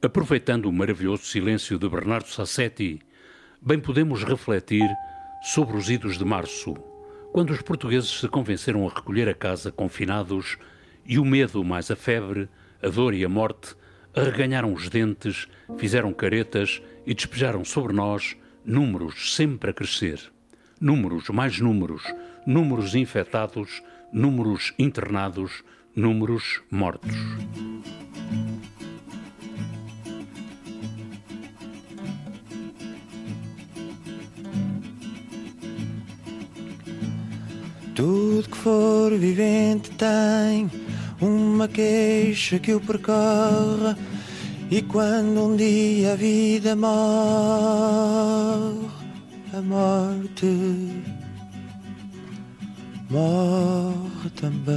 Aproveitando o maravilhoso silêncio de Bernardo Sassetti, bem podemos refletir sobre os idos de março, quando os portugueses se convenceram a recolher a casa confinados e o medo mais a febre, a dor e a morte arreganharam os dentes, fizeram caretas e despejaram sobre nós números sempre a crescer. Números, mais números, números infectados, números internados, números mortos. Tudo que for vivente tem uma queixa que o percorra e quando um dia a vida morre, a morte morre também.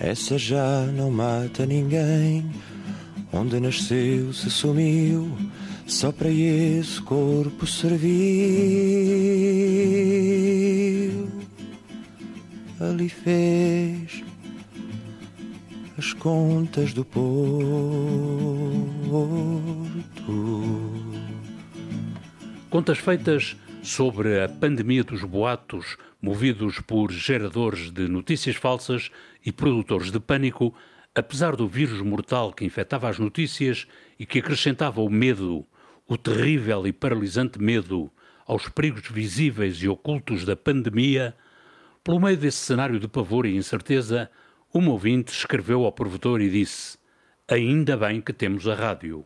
Essa já não mata ninguém, onde nasceu se sumiu só para esse corpo serviu. Ali fez as contas do porto. Contas feitas sobre a pandemia dos boatos, movidos por geradores de notícias falsas e produtores de pânico, apesar do vírus mortal que infectava as notícias e que acrescentava o medo o terrível e paralisante medo aos perigos visíveis e ocultos da pandemia, pelo meio desse cenário de pavor e incerteza, um ouvinte escreveu ao provedor e disse: Ainda bem que temos a rádio.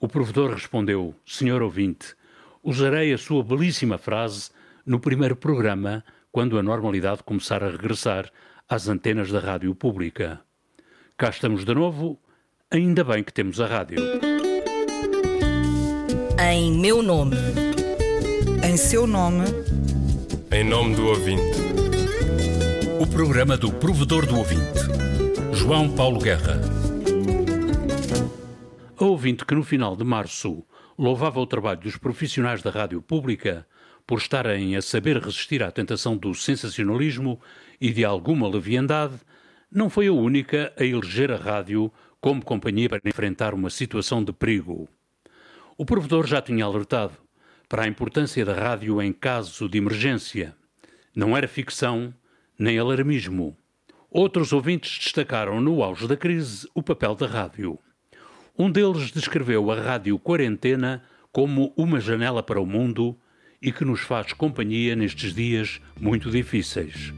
O provedor respondeu: Senhor ouvinte, usarei a sua belíssima frase no primeiro programa, quando a normalidade começar a regressar às antenas da rádio pública. Cá estamos de novo, ainda bem que temos a rádio em meu nome. Em seu nome. Em nome do ouvinte. O programa do provedor do ouvinte. João Paulo Guerra. A ouvinte que no final de março louvava o trabalho dos profissionais da rádio pública por estarem a saber resistir à tentação do sensacionalismo e de alguma leviandade, não foi a única a eleger a rádio como companhia para enfrentar uma situação de perigo. O provedor já tinha alertado para a importância da rádio em caso de emergência. Não era ficção nem alarmismo. Outros ouvintes destacaram no auge da crise o papel da rádio. Um deles descreveu a rádio quarentena como uma janela para o mundo e que nos faz companhia nestes dias muito difíceis.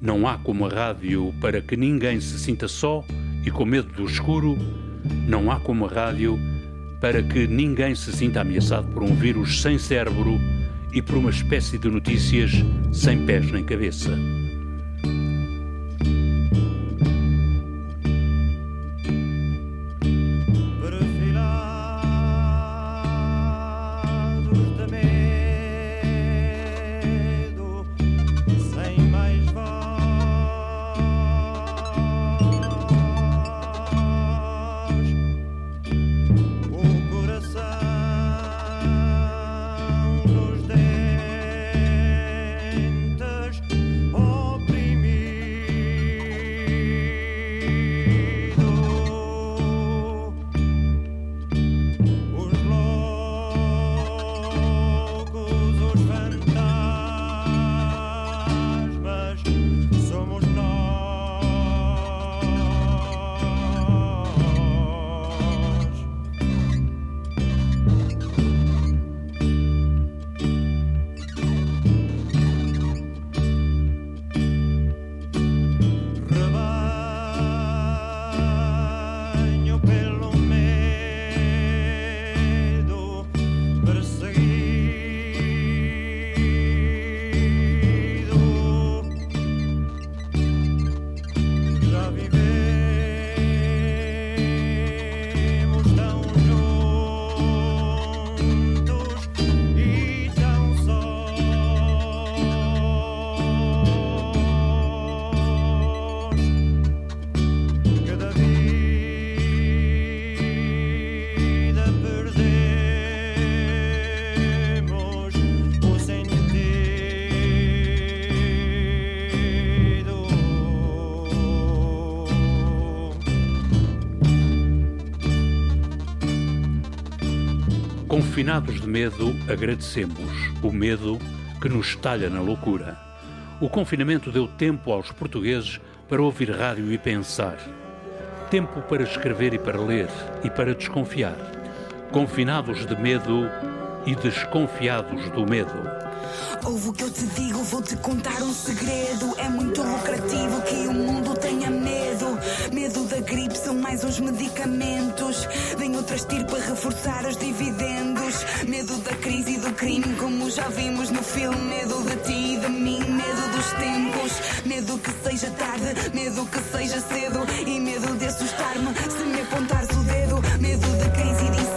Não há como a rádio para que ninguém se sinta só e com medo do escuro. Não há como a rádio para que ninguém se sinta ameaçado por um vírus sem cérebro e por uma espécie de notícias sem pés nem cabeça. Confinados de medo, agradecemos o medo que nos talha na loucura. O confinamento deu tempo aos portugueses para ouvir rádio e pensar. Tempo para escrever e para ler e para desconfiar. Confinados de medo e desconfiados do medo. Ouve o que eu te digo, vou-te contar um segredo. É muito lucrativo que o mundo. Medo da gripe são mais uns medicamentos. Vem outra estirpe para reforçar os dividendos. Medo da crise e do crime, como já vimos no filme. Medo de ti e de mim, medo dos tempos. Medo que seja tarde, medo que seja cedo. E medo de assustar-me se me apontares o dedo. Medo da crise e de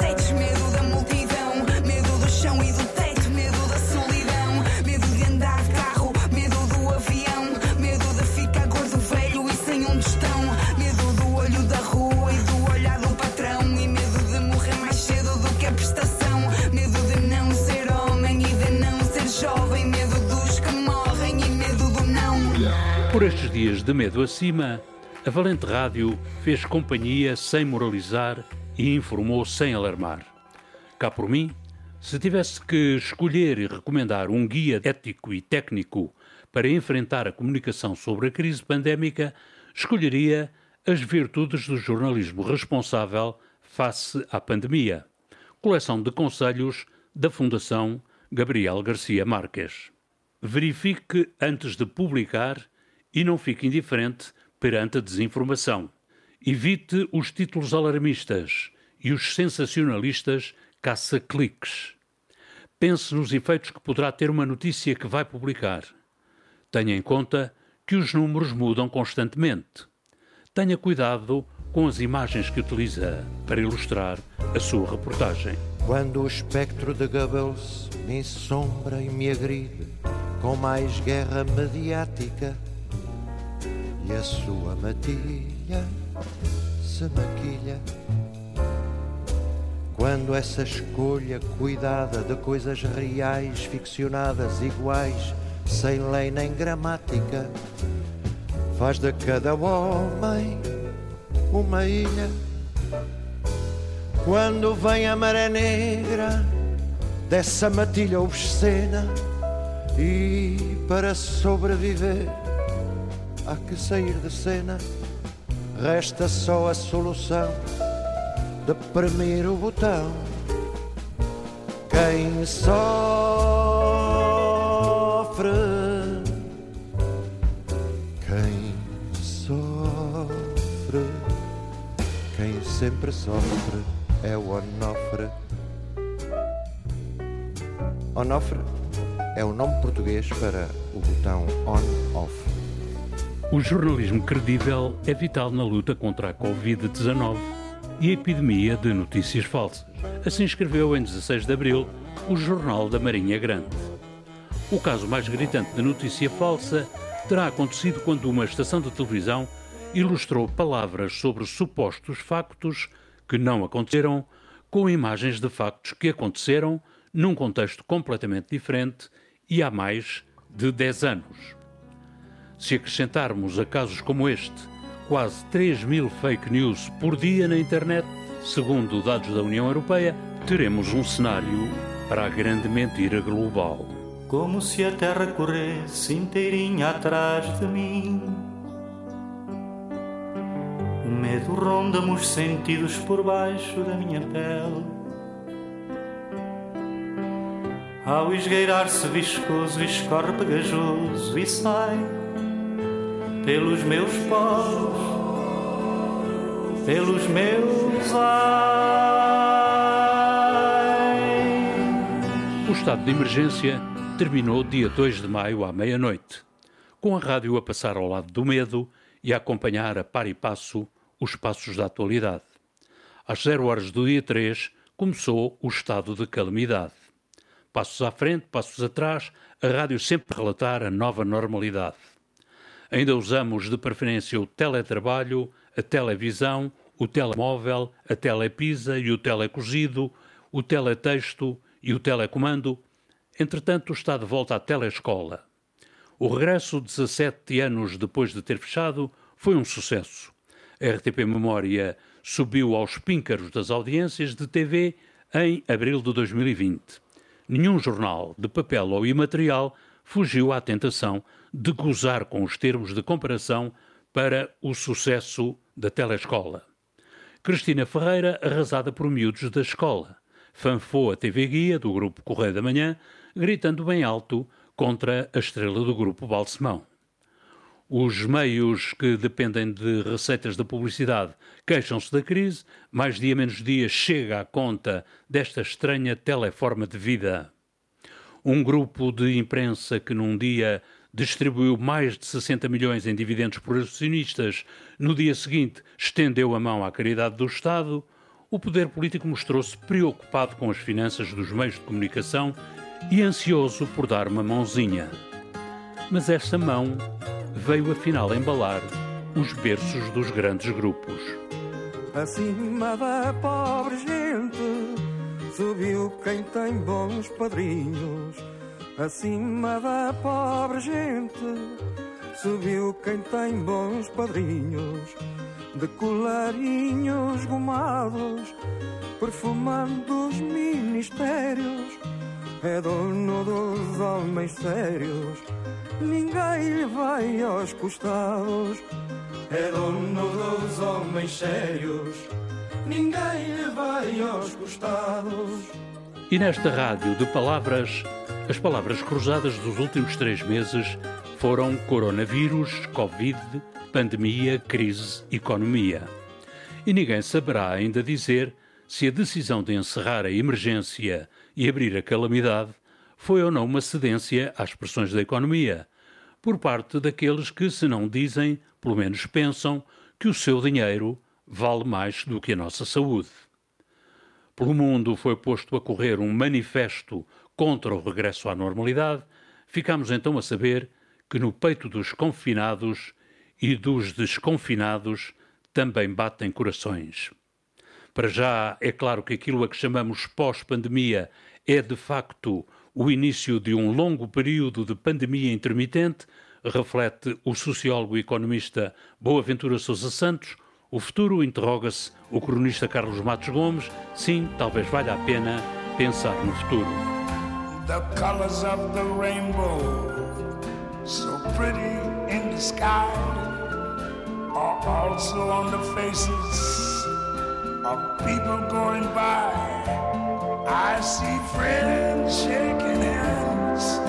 de medo acima, a Valente Rádio fez companhia sem moralizar e informou sem alarmar. Cá por mim, se tivesse que escolher e recomendar um guia ético e técnico para enfrentar a comunicação sobre a crise pandémica, escolheria as virtudes do jornalismo responsável face à pandemia. Coleção de conselhos da Fundação Gabriel Garcia Marques. Verifique antes de publicar e não fique indiferente perante a desinformação. Evite os títulos alarmistas e os sensacionalistas caça-cliques. Pense nos efeitos que poderá ter uma notícia que vai publicar. Tenha em conta que os números mudam constantemente. Tenha cuidado com as imagens que utiliza para ilustrar a sua reportagem. Quando o espectro de Goebbels me ensombra e me agride com mais guerra mediática e a sua matilha se maquilha. Quando essa escolha cuidada de coisas reais, ficcionadas, iguais, sem lei nem gramática, faz de cada homem uma ilha. Quando vem a maré negra dessa matilha obscena e para sobreviver há que sair de cena, resta só a solução de premir o botão. Quem sofre, quem sofre, quem sempre sofre é o Onofre. Onofre é o nome português para o botão on-off. O jornalismo credível é vital na luta contra a Covid-19 e a epidemia de notícias falsas. Assim escreveu em 16 de abril o Jornal da Marinha Grande. O caso mais gritante de notícia falsa terá acontecido quando uma estação de televisão ilustrou palavras sobre supostos factos que não aconteceram com imagens de factos que aconteceram num contexto completamente diferente e há mais de 10 anos. Se acrescentarmos a casos como este quase 3 mil fake news por dia na internet, segundo dados da União Europeia, teremos um cenário para a grande mentira global. Como se a terra corresse inteirinha atrás de mim. O medo ronda-me os sentidos por baixo da minha pele. Ao esgueirar-se viscoso, escorre pegajoso e sai pelos meus poros, pelos meus ai. O estado de emergência terminou dia 2 de maio à meia-noite, com a rádio a passar ao lado do medo e a acompanhar a par e passo os passos da atualidade. Às zero horas do dia 3 começou o estado de calamidade. Passos à frente, passos atrás, a rádio sempre relatar a nova normalidade. Ainda usamos de preferência o teletrabalho, a televisão, o telemóvel, a telepisa e o telecozido, o teletexto e o telecomando. Entretanto, está de volta à telescola. O regresso, 17 anos depois de ter fechado, foi um sucesso. A RTP Memória subiu aos píncaros das audiências de TV em abril de 2020. Nenhum jornal de papel ou imaterial fugiu à tentação de gozar com os termos de comparação para o sucesso da telescola. Cristina Ferreira, arrasada por miúdos da escola, fanfou a TV Guia do grupo Correio da Manhã, gritando bem alto contra a estrela do grupo Balsemão. Os meios que dependem de receitas da publicidade queixam-se da crise, mais dia menos dia chega à conta desta estranha teleforma de vida. Um grupo de imprensa que num dia distribuiu mais de 60 milhões em dividendos por acionistas, no dia seguinte estendeu a mão à caridade do Estado, o poder político mostrou-se preocupado com as finanças dos meios de comunicação e ansioso por dar uma mãozinha. Mas esta mão veio afinal embalar os berços dos grandes grupos. Acima da pobre gente subiu quem tem bons padrinhos. Acima da pobre gente subiu quem tem bons padrinhos. De colarinhos gomados, perfumando os ministérios. É dono dos homens sérios, ninguém lhe vai aos costados. É dono dos homens sérios, ninguém lhe vai aos costados. E nesta rádio de palavras, as palavras cruzadas dos últimos três meses foram coronavírus, Covid, pandemia, crise, economia. E ninguém saberá ainda dizer se a decisão de encerrar a emergência e abrir a calamidade foi ou não uma cedência às pressões da economia, por parte daqueles que, se não dizem, pelo menos pensam, que o seu dinheiro vale mais do que a nossa saúde. Pelo mundo foi posto a correr um manifesto contra o regresso à normalidade, ficamos então a saber que no peito dos confinados e dos desconfinados também batem corações. Para já, é claro que aquilo a que chamamos pós-pandemia é de facto o início de um longo período de pandemia intermitente, reflete o sociólogo e economista Boaventura Sousa Santos. O futuro interroga-se o cronista Carlos Matos Gomes. Sim, talvez valha a pena pensar no futuro. The colors of the rainbow, so pretty in the sky, are also on the faces of people going by. I see friends shaking hands,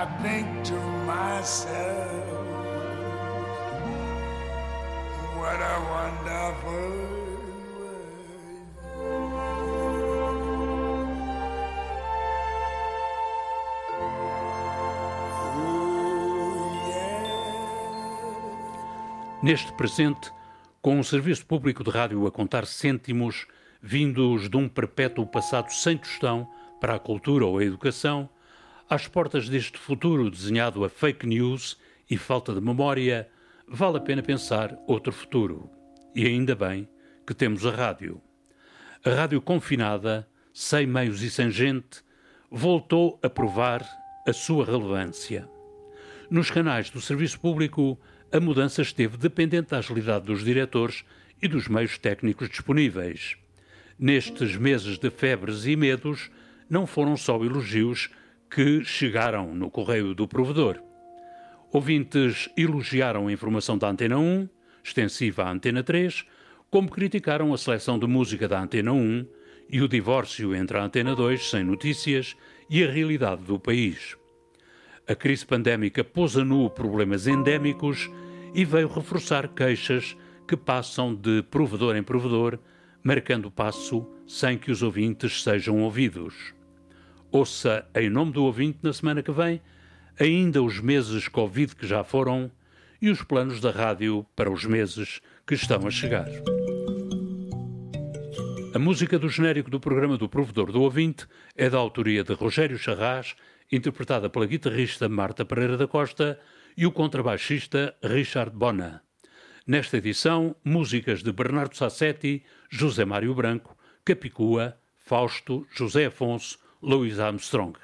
I think to myself, what a wonderful. Neste presente, com um serviço público de rádio a contar cêntimos vindos de um perpétuo passado sem tostão para a cultura ou a educação, às portas deste futuro desenhado a fake news e falta de memória, vale a pena pensar outro futuro. E ainda bem que temos a rádio. A rádio confinada, sem meios e sem gente, voltou a provar a sua relevância. Nos canais do serviço público, a mudança esteve dependente da agilidade dos diretores e dos meios técnicos disponíveis. Nestes meses de febres e medos, não foram só elogios que chegaram no correio do provedor. Ouvintes elogiaram a informação da Antena 1, extensiva à Antena 3, como criticaram a seleção de música da Antena 1 e o divórcio entre a Antena 2, sem notícias, e a realidade do país. A crise pandémica pôs a nu problemas endémicos e veio reforçar queixas que passam de provedor em provedor, marcando passo sem que os ouvintes sejam ouvidos. Ouça em nome do ouvinte na semana que vem ainda os meses Covid que já foram e os planos da rádio para os meses que estão a chegar. A música do genérico do programa do Provedor do Ouvinte é da autoria de Rogério Charras, interpretada pela guitarrista Marta Pereira da Costa e o contrabaixista Richard Bona. Nesta edição, músicas de Bernardo Sassetti, José Mário Branco, Capicua, Fausto, José Afonso, Louis Armstrong.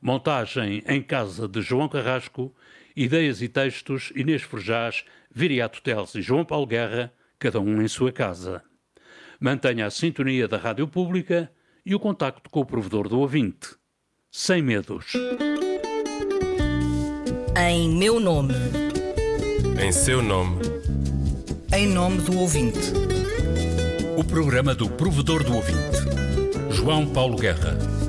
Montagem em casa de João Carrasco, ideias e textos Inês Forjás, Viriato Teles e João Paulo Guerra, cada um em sua casa. Mantenha a sintonia da Rádio Pública e o contacto com o provedor do ouvinte. Sem medos. Em meu nome. Em seu nome. Em nome do ouvinte. O programa do provedor do ouvinte. João Paulo Guerra.